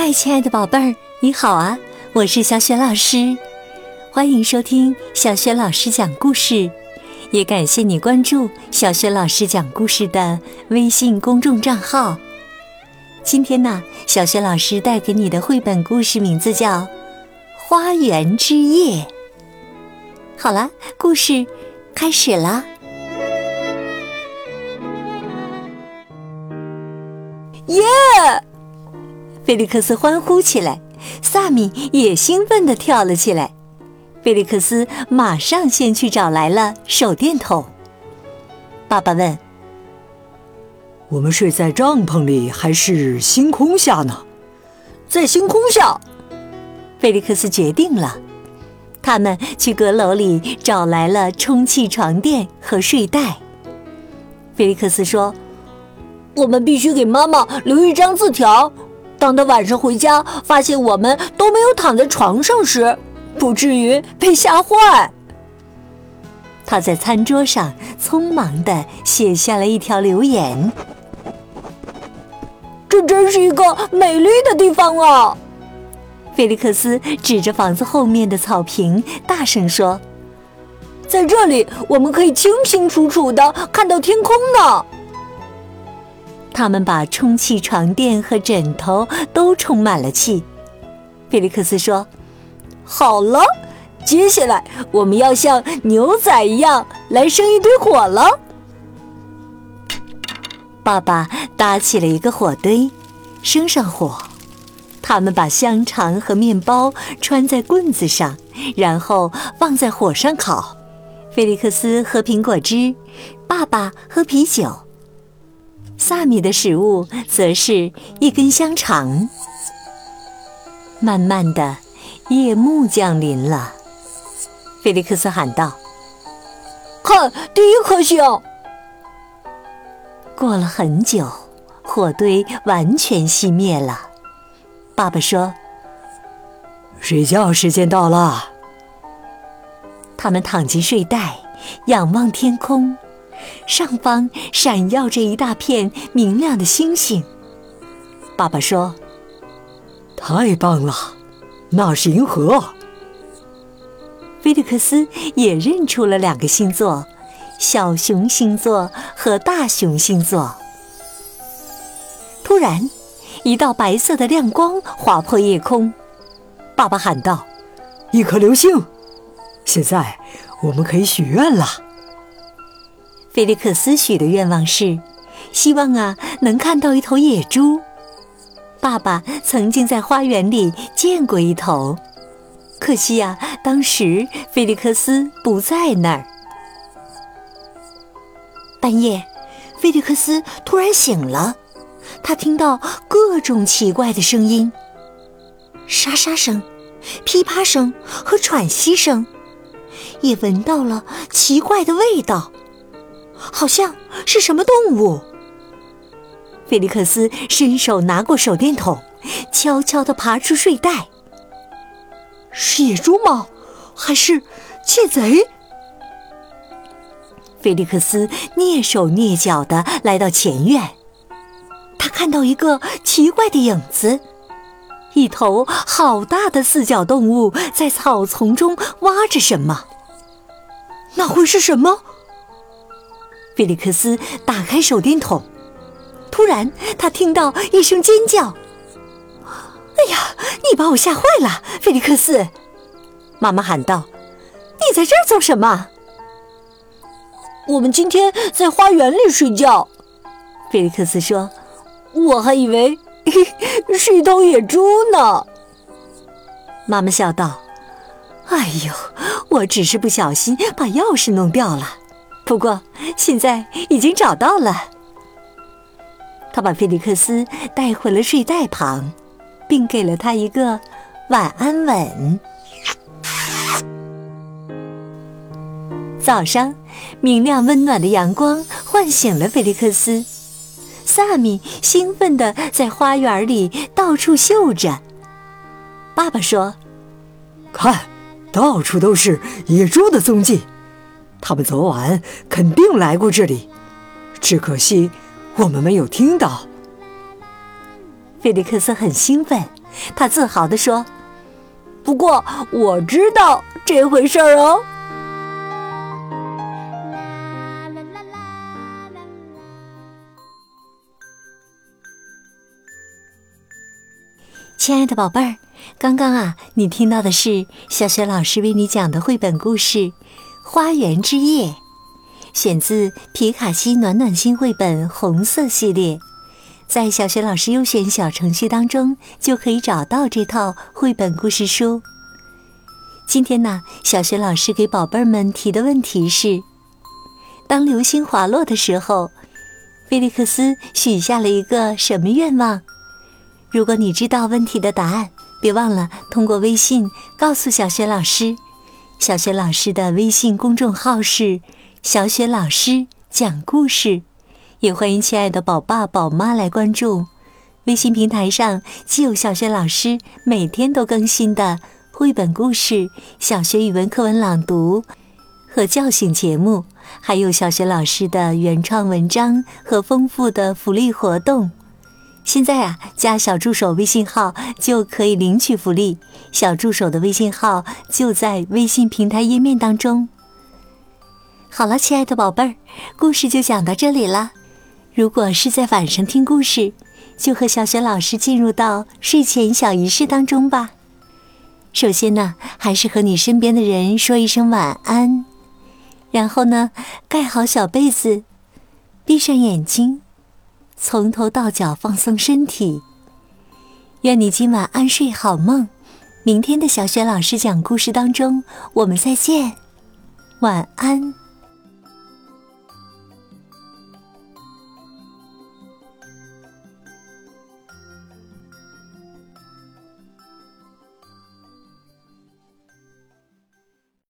嗨，亲爱的宝贝儿，你好啊！我是小雪老师，欢迎收听小雪老师讲故事，也感谢你关注小雪老师讲故事的微信公众账号。今天呢，小雪老师带给你的绘本故事名字叫《花园之夜》。好了，故事开始啦！耶！菲利克斯欢呼起来，萨米也兴奋地跳了起来。菲利克斯马上先去找来了手电筒。爸爸问：“我们睡在帐篷里还是星空下呢？”在星空下。菲利克斯决定了。他们去阁楼里找来了充气床垫和睡袋。菲利克斯说：“我们必须给妈妈留一张字条。”当他晚上回家发现我们都没有躺在床上时，不至于被吓坏。他在餐桌上匆忙的写下了一条留言：“这真是一个美丽的地方啊！”菲利克斯指着房子后面的草坪，大声说：“在这里，我们可以清清楚楚的看到天空呢。”他们把充气床垫和枕头都充满了气。菲利克斯说：“好了，接下来我们要像牛仔一样来生一堆火了。”爸爸搭起了一个火堆，生上火。他们把香肠和面包穿在棍子上，然后放在火上烤。菲利克斯喝苹果汁，爸爸喝啤酒。萨米的食物则是一根香肠。慢慢的，夜幕降临了。菲利克斯喊道：“看，第一颗星！”过了很久，火堆完全熄灭了。爸爸说：“睡觉时间到了。”他们躺进睡袋，仰望天空。上方闪耀着一大片明亮的星星。爸爸说：“太棒了，那是银河。”菲利克斯也认出了两个星座：小熊星座和大熊星座。突然，一道白色的亮光划破夜空。爸爸喊道：“一颗流星！现在我们可以许愿了。”菲利克斯许的愿望是，希望啊能看到一头野猪。爸爸曾经在花园里见过一头，可惜呀，当时菲利克斯不在那儿。半夜，菲利克斯突然醒了，他听到各种奇怪的声音：沙沙声、噼啪声和喘息声，也闻到了奇怪的味道。好像是什么动物。菲利克斯伸手拿过手电筒，悄悄地爬出睡袋。是野猪吗？还是窃贼？菲利克斯蹑手蹑脚地来到前院，他看到一个奇怪的影子，一头好大的四脚动物在草丛中挖着什么。那会是什么？菲利克斯打开手电筒，突然他听到一声尖叫：“哎呀，你把我吓坏了，菲利克斯！”妈妈喊道：“你在这儿做什么？”我们今天在花园里睡觉。”菲利克斯说，“我还以为 是一头野猪呢。”妈妈笑道：“哎呦，我只是不小心把钥匙弄掉了。”不过现在已经找到了。他把菲利克斯带回了睡袋旁，并给了他一个晚安吻。早上，明亮温暖的阳光唤醒了菲利克斯。萨米兴奋地在花园里到处嗅着。爸爸说：“看，到处都是野猪的踪迹。”他们昨晚肯定来过这里，只可惜我们没有听到。菲利克斯很兴奋，他自豪地说：“不过我知道这回事儿哦。”亲爱的宝贝儿，刚刚啊，你听到的是小雪老师为你讲的绘本故事《花园之夜》，选自皮卡西暖暖心绘本红色系列，在小雪老师优选小程序当中就可以找到这套绘本故事书。今天呢，小雪老师给宝贝儿们提的问题是：当流星滑落的时候，菲利克斯许下了一个什么愿望？如果你知道问题的答案，别忘了通过微信告诉小雪老师。小雪老师的微信公众号是“小雪老师讲故事”，也欢迎亲爱的宝爸宝妈来关注。微信平台上既有小雪老师每天都更新的绘本故事、小学语文课文朗读和叫醒节目，还有小雪老师的原创文章和丰富的福利活动。现在啊，加小助手微信号就可以领取福利。小助手的微信号就在微信平台页面当中。好了，亲爱的宝贝儿，故事就讲到这里了。如果是在晚上听故事，就和小雪老师进入到睡前小仪式当中吧。首先呢，还是和你身边的人说一声晚安，然后呢，盖好小被子，闭上眼睛。从头到脚放松身体，愿你今晚安睡好梦。明天的小雪老师讲故事当中，我们再见，晚安。